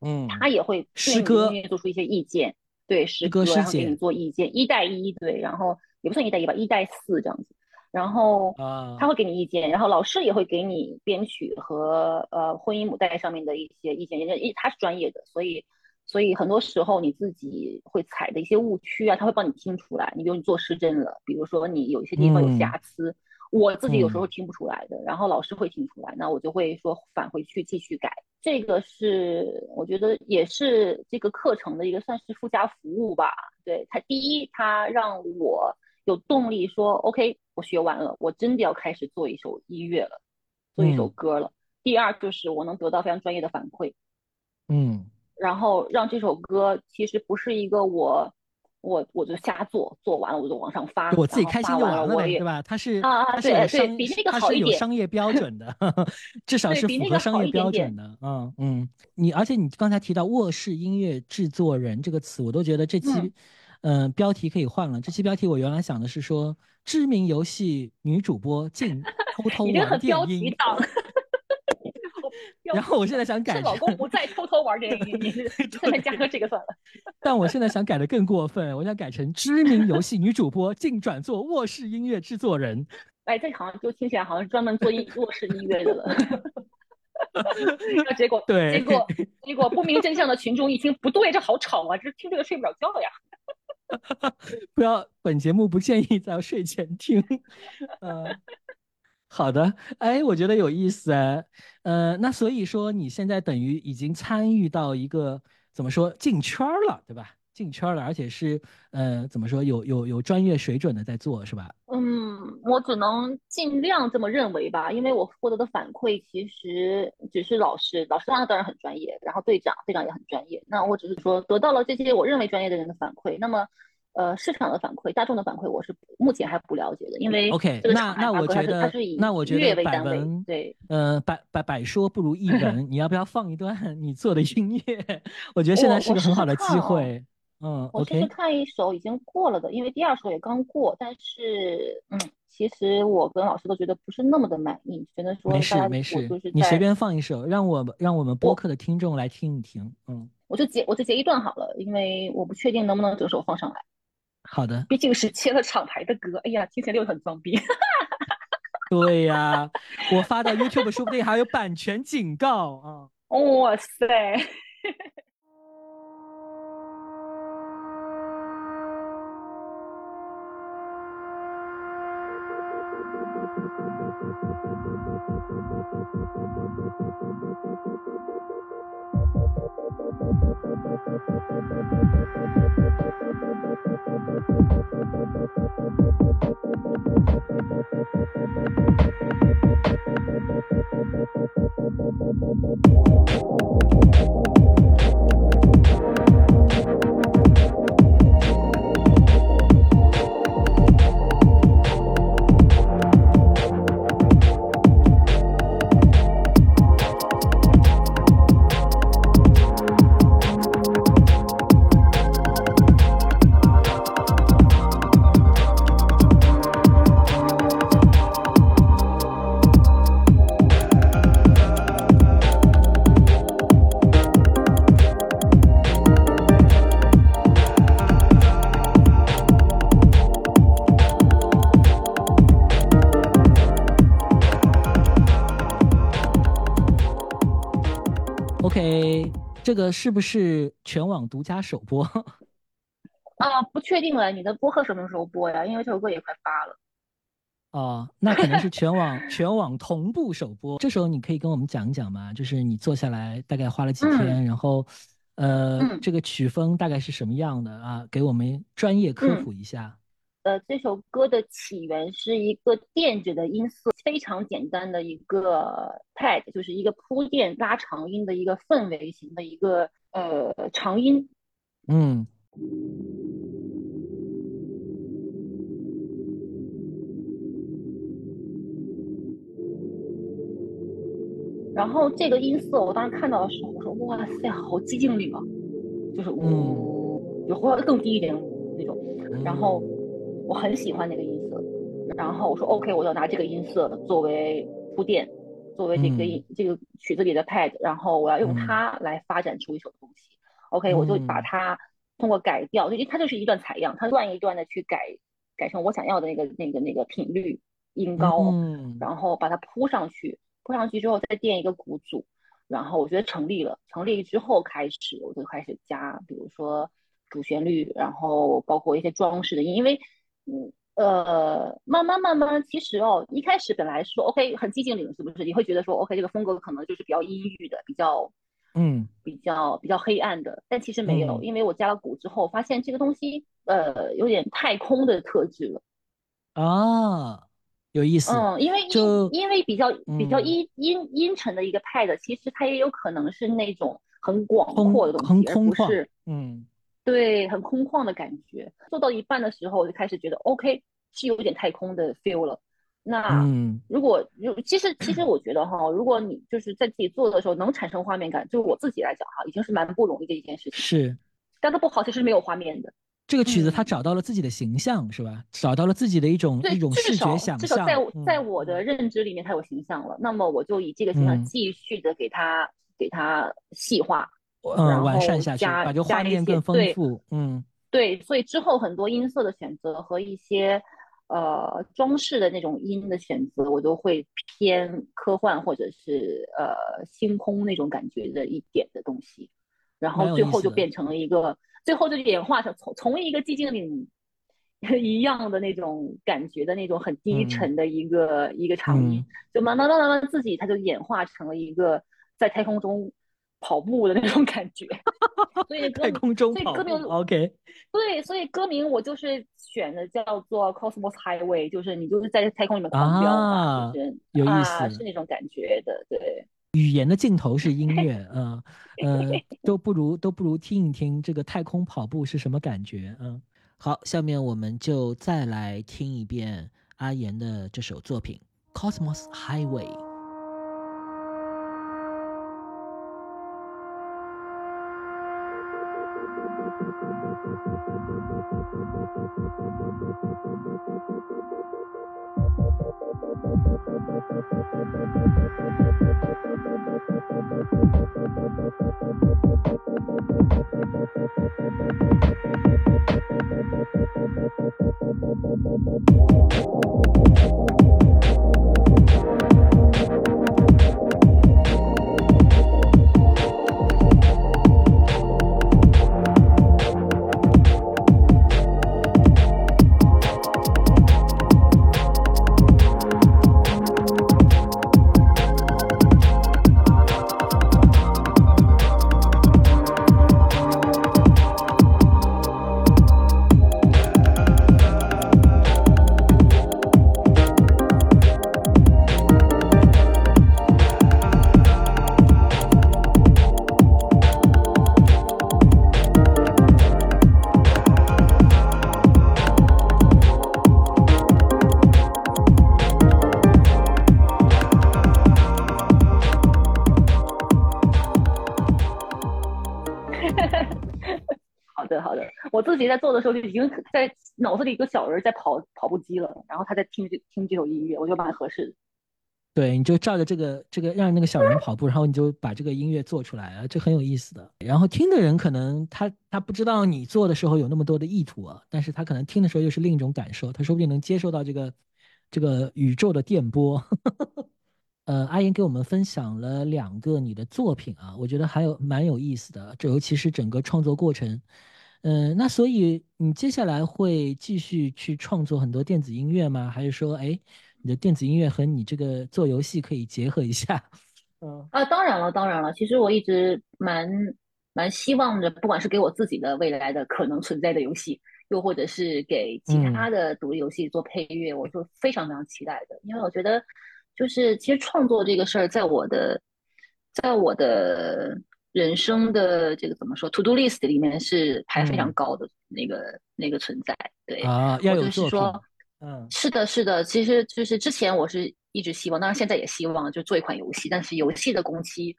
嗯，他也会师哥做出一些意见，对师哥然后给你做意见，一带一对，然后也不算一带一吧，一带四这样子，然后他会给你意见，然后老师也会给你编曲和呃婚姻母带上面的一些意见，因为他是专业的，所以所以很多时候你自己会踩的一些误区啊，他会帮你听出来，你比如你做失真了，比如说你有一些地方有瑕疵，我自己有时候听不出来的，然后老师会听出来，那我就会说返回去继续改。这个是我觉得也是这个课程的一个算是附加服务吧。对他，第一，他让我有动力说，OK，我学完了，我真的要开始做一首音乐了，做一首歌了。第二，就是我能得到非常专业的反馈，嗯，然后让这首歌其实不是一个我。我我就瞎做，做完了我就往上发，我自己开心就完了呗，对吧？它是啊啊，对对，比那个好一点，它是有商业标准的，至少是符合商业标准的。嗯嗯，你而且你刚才提到卧室音乐制作人这个词，我都觉得这期嗯标题可以换了。这期标题我原来想的是说知名游戏女主播竟偷偷玩电音。然后我现在想改，老公不再偷偷玩电音，你 现在加个这个算了。但我现在想改的更过分，我想改成知名游戏女主播竟转做卧室音乐制作人。哎，这好像就听起来好像专门做音卧室音乐的了。结果对，结果结果不明真相的群众一听，不对，这好吵啊，这听这个睡不着觉呀。不要，本节目不建议在睡前听。嗯。好的，哎，我觉得有意思哎，呃，那所以说你现在等于已经参与到一个怎么说进圈了，对吧？进圈了，而且是呃怎么说有有有专业水准的在做，是吧？嗯，我只能尽量这么认为吧，因为我获得的反馈其实只是老师，老师当然很专业，然后队长队长也很专业，那我只是说得到了这些我认为专业的人的反馈，那么。呃，市场的反馈、大众的反馈，我是目前还不了解的，因为 OK，那那我觉得，那我觉得百闻对，呃，百百百说不如一 闻，你要不要放一段你做的音乐？我觉得现在是个很好的机会。嗯，OK，我试试看一首已经过了的，因为第二首也刚过，但是嗯，其实我跟老师都觉得不是那么的满意，觉得说没事没事，你随便放一首，让我让我们播客的听众来听一听。嗯，我就截我就截一段好了，因为我不确定能不能整首放上来。好的，毕竟是切了厂牌的歌，哎呀，听起来又很装逼。对呀，我发到 YouTube 说不定还有版权警告啊！哇塞！这个是不是全网独家首播？啊，不确定了。你的播客什么时候播呀？因为这首歌也快发了。哦，那可能是全网全网同步首播。这时候你可以跟我们讲一讲吗？就是你坐下来大概花了几天，然后，呃，这个曲风大概是什么样的啊？给我们专业科普一下。呃，这首歌的起源是一个电子的音色，非常简单的一个 pad，就是一个铺垫拉长音的一个氛围型的一个呃长音。嗯。然后这个音色，我当时看到的时候，我说哇塞，好寂静岭啊，就是呜，就或者更低一点那种，然后。我很喜欢那个音色，然后我说 OK，我要拿这个音色作为铺垫，作为这个音这个曲子里的 pad，然后我要用它来发展出一首东西。OK，我就把它通过改调，因为它就是一段采样，它段一段的去改改成我想要的那个那个那个频率音高，然后把它铺上去，铺上去之后再垫一个鼓组，然后我觉得成立了，成立之后开始我就开始加，比如说主旋律，然后包括一些装饰的音，因为。嗯呃，慢慢慢慢，其实哦，一开始本来说 OK 很寂静岭，是不是？你会觉得说 OK 这个风格可能就是比较阴郁的，比较嗯比较比较黑暗的，但其实没有，因为我加了鼓之后，发现这个东西呃有点太空的特质了。啊，有意思。嗯，因为就因为比较比较嗯阴阴阴沉的一个派的，其实它也有可能是那种很广阔的东西，而空是嗯对很空旷的感觉。做到一半的时候，我就开始觉得 OK 是有点太空的 feel 了。那嗯如果如其实其实我觉得哈，如果你就是在自己做的时候能产生画面感，就是我自己来讲哈，已经是蛮不容易的一件事情。是。但它不好，其实没有画面的。这个曲子它嗯找到了自己的形象，是吧？找到了自己的一种，一种视觉想象。至少在我嗯在我的认知里面，它有形象了。那么我就以这个形象嗯继续的给它给它细化，嗯，完善下去，加把这个画面更丰对富。嗯对，所以之后很多音色的选择和一些呃装饰的那种音的选择，我都会偏科幻或者是呃星空那种感觉的一点的东西，然后最后就变。成了一个，最后就演化成从从一个寂静岭 一样的那种感觉的那种很低嗯。沉的一个、一个场景，嗯，就慢慢慢慢慢慢自己它就演化成了一个在太空中跑步的那种感觉，所以歌太空中跑步所以歌名，OK，对，所以歌名我就是选的叫做 Cosmos Highway，就是你就是在太空里面狂飙嘛，啊就是有意啊，思是那种感觉的，对。语言的尽头是音乐，嗯嗯，都不如都不如听一听这个太空跑步是什么感觉，嗯。好，下面我们就再来听一遍阿言的这首作品《Cosmos Highway》。好候就已经在脑子里一个小人在跑跑步机了，然后他在听这听这首音乐，我觉得蛮合适的。对，你就照着这个这个让那个小人跑步，然后你就把这个音乐做出来了，这很有意思的。然后听的人可能他他不知道你做的时候有那么多的意图啊，但是他可能听的时候又是另一种感受，他说不定能接受到这个这个宇宙的电波。呃，阿言给我们分享了两个你的作品啊，我觉得还有蛮有意思的，这尤其是整个创作过程。嗯、那所以你接下来会继续去创作很多电子音乐吗？还是说，哎，你的电子音乐和你这个做游戏可以结合一下？嗯啊，当然了，当然了。其实我一直蛮蛮希望着，不管是给我自己的未来的可能存在的游戏，又或者是给其他的独立游戏做配乐，我就非常非常期待的。因为我觉得，就是其实创作这个事儿，在我的在我的人生的这个怎么说 to do list 里面是排非常嗯高的那个、那个存在。对，啊，要我就是有作品。说。嗯是的，是的，其实就是之前我是一直希望，当然现在也希望就做一款游戏，但是游戏的工期，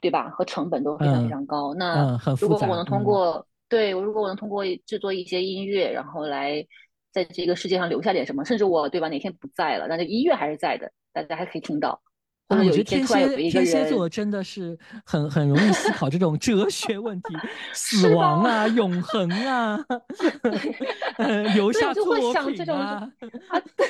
对吧，和成本都非常非嗯常高。那。如果我能通嗯过，对，如果我能通过制作一些音乐，然后来在这个世界上留下点什么，甚至我对吧哪天不在了，那这音乐还是在的，大家还可以听到。我觉得天蝎天蝎座真的是很很容易思考这种哲学问题，死？亡啊，永恒啊，呃，留，下作品啊。啊，对，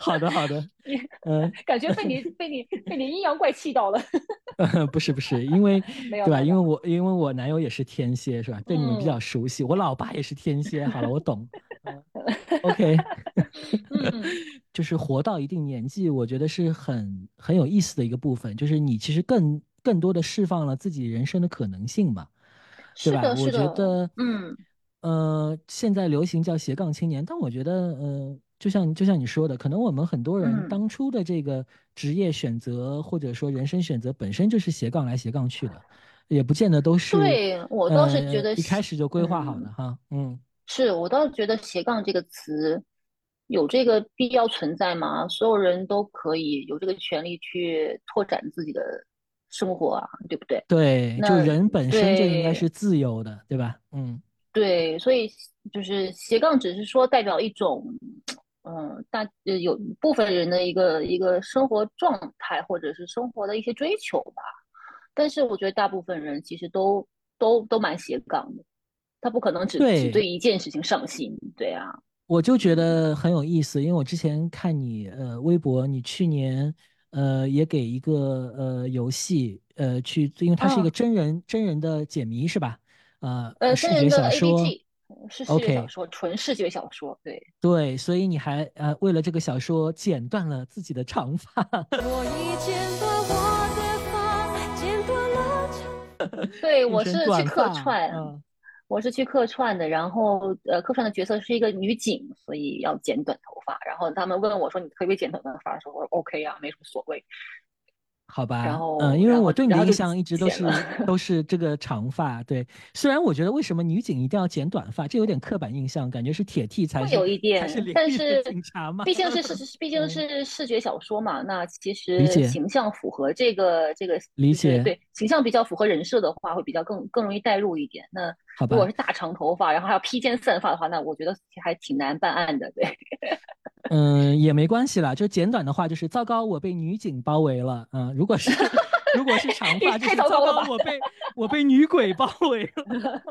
好 的好的，你 嗯感觉被你 被你被你阴阳怪气到了，呃，不是不是，因为没有对吧？因为我因为我男友也是天蝎，是吧？对你们比较嗯。熟悉，我老爸也是天蝎。好了，我懂，OK，嗯，就是活到一定年纪，我觉得是很很有意思的一个部分，就是你其实更更多的释放了自己人生的可能性嘛，对吧？我觉得，嗯，呃，现在流行叫斜杠青年，但我觉得，呃，就像就像你说的，可能我们很多人当初的这个职业选择或者说人生选择本身就是斜杠来斜杠去的，也不见得都是。对我倒是觉得一开始就规划好的哈，嗯。是我倒是觉得斜杠这个词有这个必要存在吗？所有人都可以有这个权利去拓展自己的生活啊，对不对？对，就人本身就应该是自由的，对吧？嗯，对，所以就是斜杠只是说代表一种，嗯，大呃有部分人的一个一个生活状态或者是生活的一些追求吧。但是我觉得大部分人其实都都都蛮斜杠的。他不可能只只对一件事情上心，对啊，我就觉得很有意思，因为我之前看你呃微博，你去年呃也给一个呃游戏呃去，因为它是一个真人真人的解谜是吧？呃呃，视觉小说是视觉小说，纯视觉小说，对对，所以你还呃为了这个小说剪断了自己的长发。对，我是去客串。我是去客串的，然后呃，客串的角色是一个女警，所以要剪短头发。然后他们问我说：“你可不可以剪短头发？”的时候，我说：“OK 啊，没什么所谓。”好吧，然后嗯，因为我对你的印象一直都是都是这个长发，对。虽然我觉得为什么女警一定要剪短发，这有点刻板印象，感觉是铁 T 才有一点，但是警察嘛，毕竟是是毕竟是视觉小说嘛，那其实形象符合这个这个理解，对形象比较符合人设的话，会比较更更容易代入一点。那如果是大长头发，然后还要披肩散发的话，那我觉得还挺难办案的，对。嗯，也没关系啦，就简短的话就是糟糕，我被女警包围了。嗯，如果是如果是长发，就是糟糕，我被我被女鬼包围了。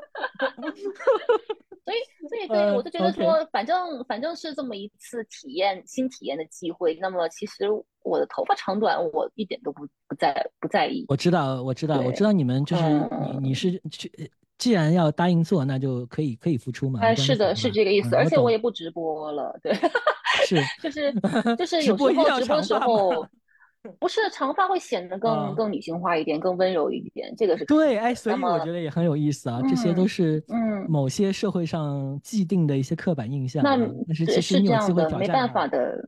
所以所以对我就觉得说，反正反正是这么一次体验新体验的机会。那么其实我的头发长短，我一点都不不在不在意。我知道，我知道，我知道你们就是你你是去。既然要答应做，那就可以可以付出嘛。哎，是的，是这个意思。而且我也不直播了，对，是，就是就是有时候直播的时 候，不是长发会显得更更女性化一点，更温柔一点，这个是对。哎，所以我觉得也很有意思啊。这些都是嗯某些社会上既定的一些刻板印象。那是其实这样的，没办法的。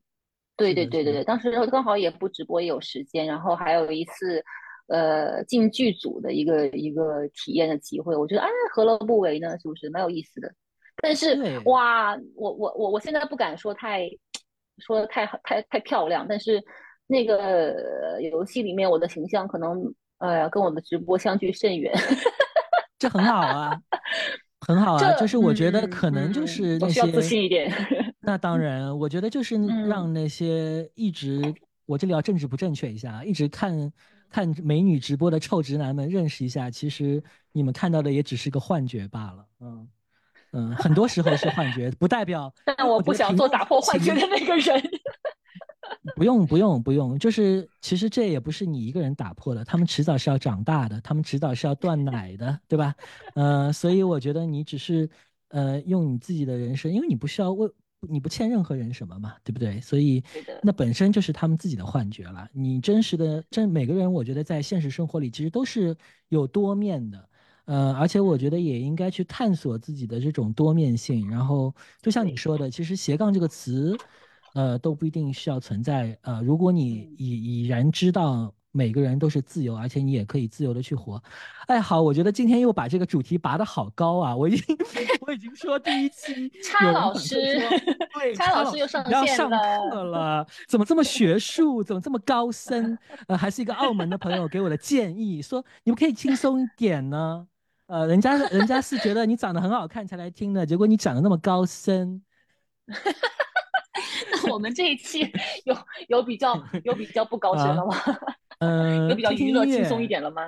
对对对对对，当时刚好也不直播，也有时间，然后还有一次。呃，进剧组的一个一个体验的机会，我觉得哎，何乐不为呢？是不是蛮有意思的？但是哇，我我我我现在不敢说太说的太太太漂亮，但是那个游戏里面我的形象可能呃跟我的直播相距甚远，这很好啊，很好啊，就是我觉得可能就是那些自信一点。那当然，我觉得就是让那些一直我这里要政治不正确一下，一直看。看美女直播的臭直男们认识一下，其实你们看到的也只是个幻觉罢了。嗯嗯，很多时候是幻觉，不代表。但我不想做打破幻觉的那个人。不用不用不用，就是其实这也不是你一个人打破的，他们迟早是要长大的，他们迟早是要断奶的，对吧？呃，所以我觉得你只是呃用你自己的人生，因为你不需要为。你不欠任何人什么嘛，对不对？所以那本身就是他们自己的幻觉了。你真实的真每个人，我觉得在现实生活里其实都是有多面的，呃，而且我觉得也应该去探索自己的这种多面性。然后就像你说的，其实斜杠这个词，呃，都不一定需要存在。呃，如果你已已然知道。每个人都是自由，而且你也可以自由的去活。哎，好，我觉得今天又把这个主题拔得好高啊！我已经 我已经说第一期，差老师，对，差老师又上线上课了，怎么这么学术？怎么这么高深？呃，还是一个澳门的朋友给我的建议，说你们可以轻松一点呢。呃，人家人家是觉得你长得很好看才来听的，结果你长得那么高深。那我们这一期有有比较有比较不高深了吗？呃，有比较娱乐轻松一点了吗？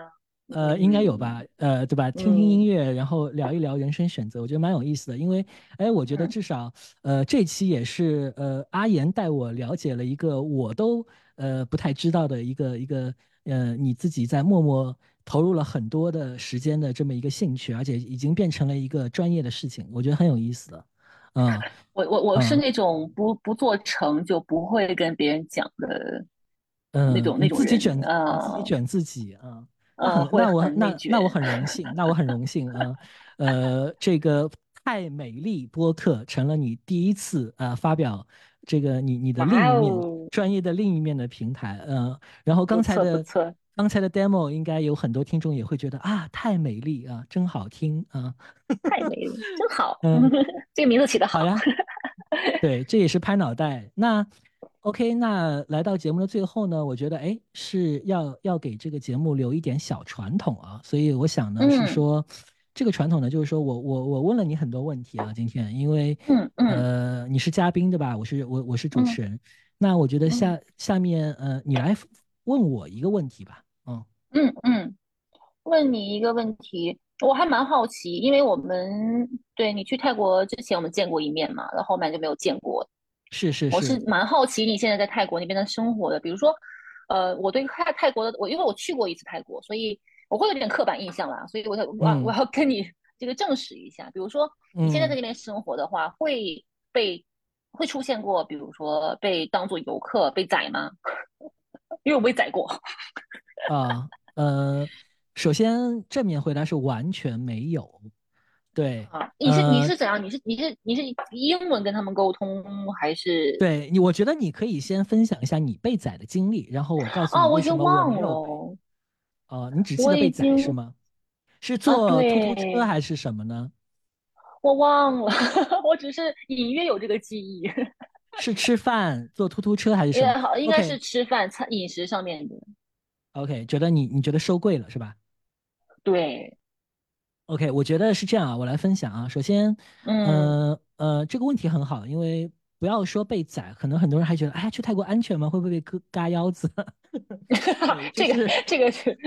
呃，应该有吧，呃，对吧？听听音乐，然后聊一聊人生选择，我觉得蛮有意思的。因为，哎，我觉得至少，呃，这期也是，呃，阿言带我了解了一个我都呃不太知道的一个一个，呃，你自己在默默投入了很多的时间的这么一个兴趣，而且已经变成了一个专业的事情，我觉得很有意思的。嗯，我我我是那种不不做成就不会跟别人讲的嗯那种那种人，自己卷自己啊。那很那我那那我很荣幸，那我很荣幸啊。呃，这个太美丽播客成了你第一次啊发表这个你你的另一面专业的另一面的平台，嗯。然后刚才的刚才的 demo 应该有很多听众也会觉得啊太美丽啊真好听啊，太美丽真好，嗯，这个名字起的好呀。对，这也是拍脑袋。那。OK，那来到节目的最后呢，我觉得哎是要要给这个节目留一点小传统啊，所以我想呢是说，这个传统呢就是说我我我问了你很多问题啊，今天因为嗯嗯。呃你是嘉宾对吧？我是我我是主持人，那我觉得下下面呃你来问我一个问题吧，嗯嗯嗯，问你一个问题，我还蛮好奇，因为我们对你去泰国之前我们见过一面嘛，然后后面就没有见过。是是，我是蛮好奇你现在在泰国那边的生活的。比如说，呃，我对泰泰国的我，因为我去过一次泰国，所以我会有点刻板印象啦。所以我想我我要跟你这个证实一下。比如说，你现在在那边生活的话，会被会出现过，比如说被当做游客被宰吗？因为我被宰过。啊，呃，首先正面回答是完全没有。对，你是你是怎样？你是你是你是英文跟他们沟通还是？对你，我觉得你可以先分享一下你被宰的经历，然后我告诉你为什么我没有。哦，你只记得被宰是吗？是坐出租车还是什么呢？我忘了，我只是隐约有这个记忆。是吃饭坐突突车还是什么？应该是吃饭餐饮食上面的。OK，觉得你你觉得收贵了是吧？对。OK，我觉得是这样啊，我来分享啊。首先，嗯呃，这个问题很好，因为不要说被宰，可能很多人还觉得，哎呀，去泰国安全吗？会不会被割嘎腰子？这个这个是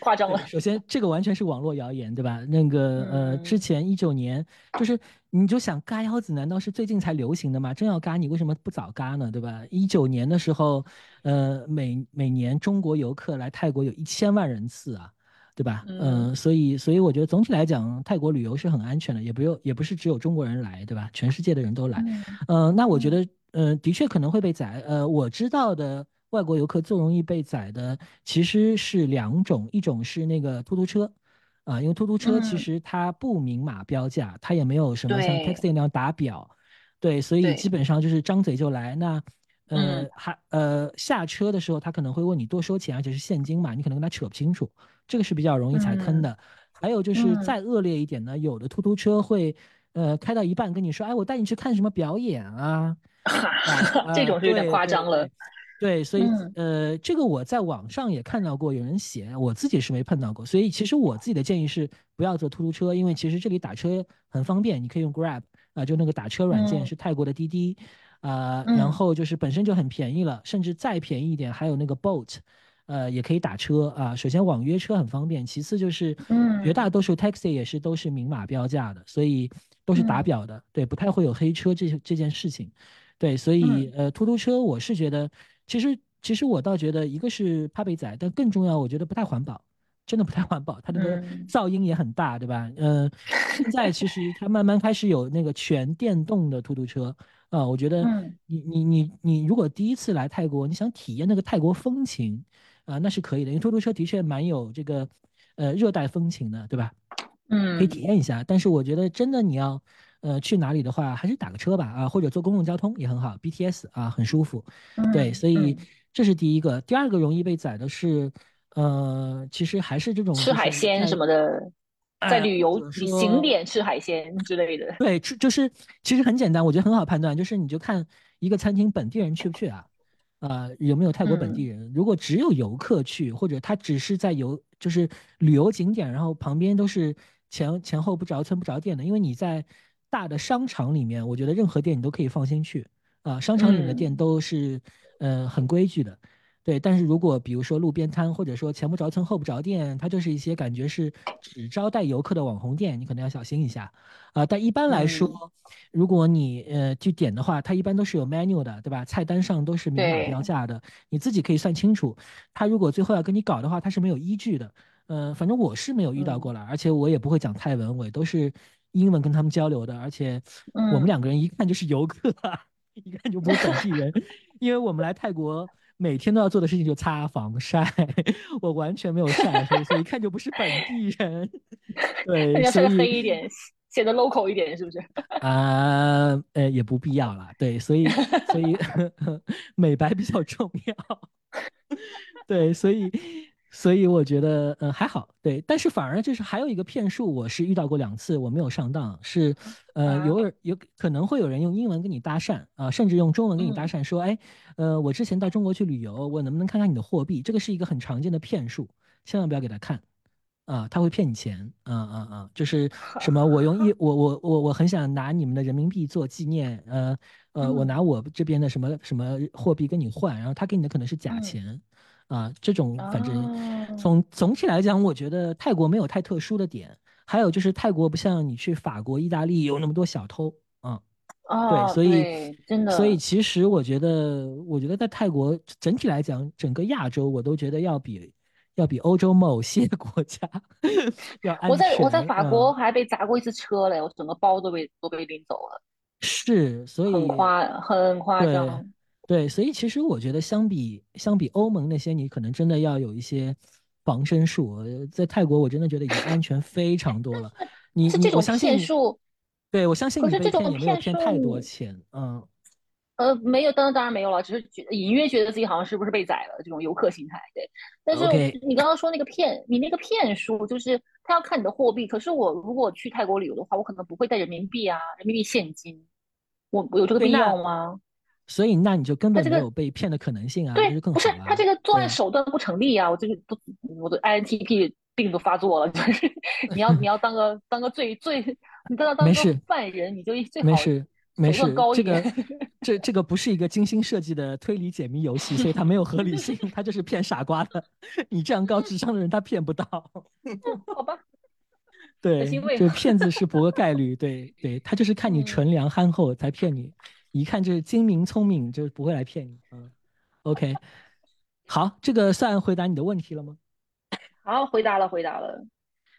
夸张了。首先，这个完全是网络谣言，对吧？那个呃，之前一九年，就是你就想嘎腰子，难道是最近才流行的吗？真要嘎，你为什么不早嘎呢？对吧？一九年的时候，呃，每每年中国游客来泰国有一千万人次啊。对吧？嗯，所以所以我觉得总体来讲，泰国旅游是很安全的，也不用也不是只有中国人来，对吧？全世界的人都来。嗯，那我觉得，呃，的确可能会被宰。呃，我知道的外国游客最容易被宰的其实是两种，一种是那个突突车，啊，因为突突车其实它不明码标价，它也没有什么像 taxi 那样打表，对，所以基本上就是张嘴就来。那呃，还呃下车的时候，他可能会问你多收钱，而且是现金嘛，你可能跟他扯不清楚。这个是比较容易踩坑的，还有就是。再恶劣一点呢，有的突突车会，呃，开到一半跟你说，哎，我带你去看什么表演啊，这种是有点夸张了。对，所以呃，这个我在网上也看到过有人写，我自己是没碰到过。所以其实我自己的建议是不要坐突突车，因为其实这里打车很方便，你可以用 Grab 啊，就那个打车软件是泰国的滴滴。啊，然后就是本身就很便宜了，甚至再便宜一点还有那个 Boat。呃，也可以打车啊。首先网约车很方便，其次就是，嗯，绝大多数 taxi 也是都是明码标价的，所以都是打表的，对，不太会有黑车这这件事情，对，所以呃，突突车我是觉得，其实其实我倒觉得一个是怕被宰，但更重要，我觉得不太环保，真的不太环保，它那个噪音也很大，对吧？嗯，现在其实它慢慢开始有那个全电动的突突车啊，我觉得你你你你如果第一次来泰国，你想体验那个泰国风情。啊，那是可以的，因为出租车的确蛮有这个，呃，热带风情的，对吧？嗯，可以体验一下。但是我觉得真的你要，呃，去哪里的话，还是打个车吧，啊，或者坐公共交通也很好，BTS 啊，很舒服。对，所以这是第一个。第二个容易被宰的是，呃，其实还是这种吃海鲜什么的，在旅游景点吃海鲜之类的。对，吃就是其实很简单，我觉得很好判断，就是你就看一个餐厅本地人去不去啊。啊，有没有泰国本地人？如果只有游客去，或者他只是在游，就是旅游景点，然后旁边都是前前后不着村不着店的。因为你在大的商场里面，我觉得任何店你都可以放心去啊，商场里面的店都是呃很规矩的。对，但是如果比如说路边摊，或者说前不着村后不着店，它就是一些感觉是只招待游客的网红店，你可能要小心一下，啊，但一般来说，如果你呃去点的话，它一般都是有 menu 的，对吧？菜单上都是明码标价的，你自己可以算清楚。他如果最后要跟你搞的话，他是没有依据的。呃，反正我是没有遇到过了，而且我也不会讲泰文，我也都是英文跟他们交流的，而且我们两个人一看就是游客，一看就不是本地人，因为我们来泰国每天都要做的事情就擦防晒，我完全没有晒黑，所以一看就不是本地人。对，所以黑一点，显得 local 一点，是不是？啊，呃，也不必要啦。对，所以所以美白比较重要。对，所以。所以我觉得，嗯，还好，对，但是反而就是还有一个骗术，我是遇到过两次，我没有上当，是，呃，有有可能会有人用英文跟你搭讪啊，甚至用中文跟你搭讪，说，哎，呃，我之前到中国去旅游，我能不能看看你的货币？这个是一个很常见的骗术，千万不要给他看，啊，他会骗你钱，啊啊啊，就是 什么，我用一，我我我我很想拿你们的人民币做纪念，呃呃，我拿我这边的什么什么货币跟你换，然后他给你的可能是假钱。啊，这种反正总总体来讲，我觉得泰国没有太特殊的点。还有就是泰国不像你去法国、意大利有那么多小偷啊。对，所以真的，所以其实我觉得，我觉得在泰国整体来讲，整个亚洲我都觉得要比要比欧洲某些 国家 要安全。我在我在法国还被砸过一次车嘞，我整个包都被都被拎走了。是，所以很夸很夸张。对，所以其实我觉得，相比相比欧盟那些，你可能真的要有一些防身术。在泰国，我真的觉得已经安全非常多了。你这种骗术，对我相信你被骗也没有骗太多钱。嗯，呃，没有，当然当然没有了，只是觉隐约觉得自己好像是不是被宰了这种游客心态。对，但是你刚刚说那个骗，你那个骗术就是他要看你的货币。可是我如果去泰国旅游的话，我可能不会带人民币啊，人民币现金，我我有这个必要吗？所以那你就根本没有被骗的可能性啊！对，不是他这个作案手段不成立啊！我就是都我的 INTP 病都发作了，就是你要你要当个当个最最你当当个犯人，你就最好没事没事。这个这这个不是一个精心设计的推理解谜游戏，所以它没有合理性，它就是骗傻瓜的。你这样高智商的人，他骗不到。好吧。对，这骗子是博概率。对对，他就是看你纯良憨厚才骗你。一看就是精明聪明，就是不会来骗你。嗯，OK，好，这个算回答你的问题了吗？好，回答了，回答了。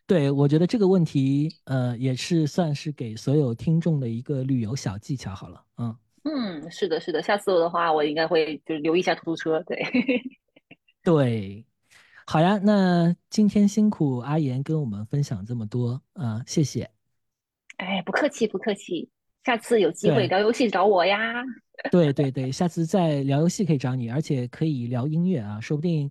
对，我觉得这个问题，呃，也是算是给所有听众的一个旅游小技巧。好了，嗯嗯，是的，是的，下次的话，我应该会就是留意一下出租车。对 对，好呀，那今天辛苦阿言跟我们分享这么多，啊，谢谢。哎，不客气，不客气。下次有机会聊游戏找我呀。对对对，下次再聊游戏可以找你，而且可以聊音乐啊，说不定。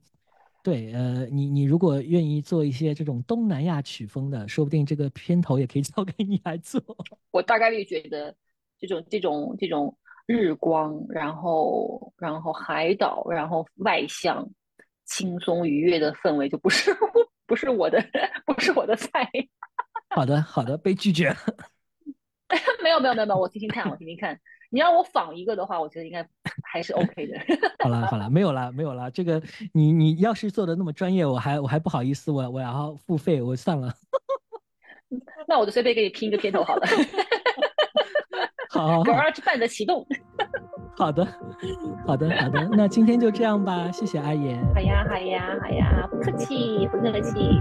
对，呃，你你如果愿意做一些这种东南亚曲风的，说不定这个片头也可以交给你来做。我大概率觉得这种这种这种日光，然后然后海岛，然后外向、轻松愉悦的氛围，就不是 不是我的不是我的菜。好的好的，被拒绝。没有没有没有没有，我听听看，我听听看。你让我仿一个的话，我觉得应该还是 OK 的。好了好了，没有了没有了。这个你你要是做的那么专业，我还我还不好意思，我我要付费，我算了。那我就随便给你拼一个片头好了。好，Garage Band 的启动。好的好的好的，那今天就这样吧，谢谢阿言。好呀好呀好呀，不客气不客气。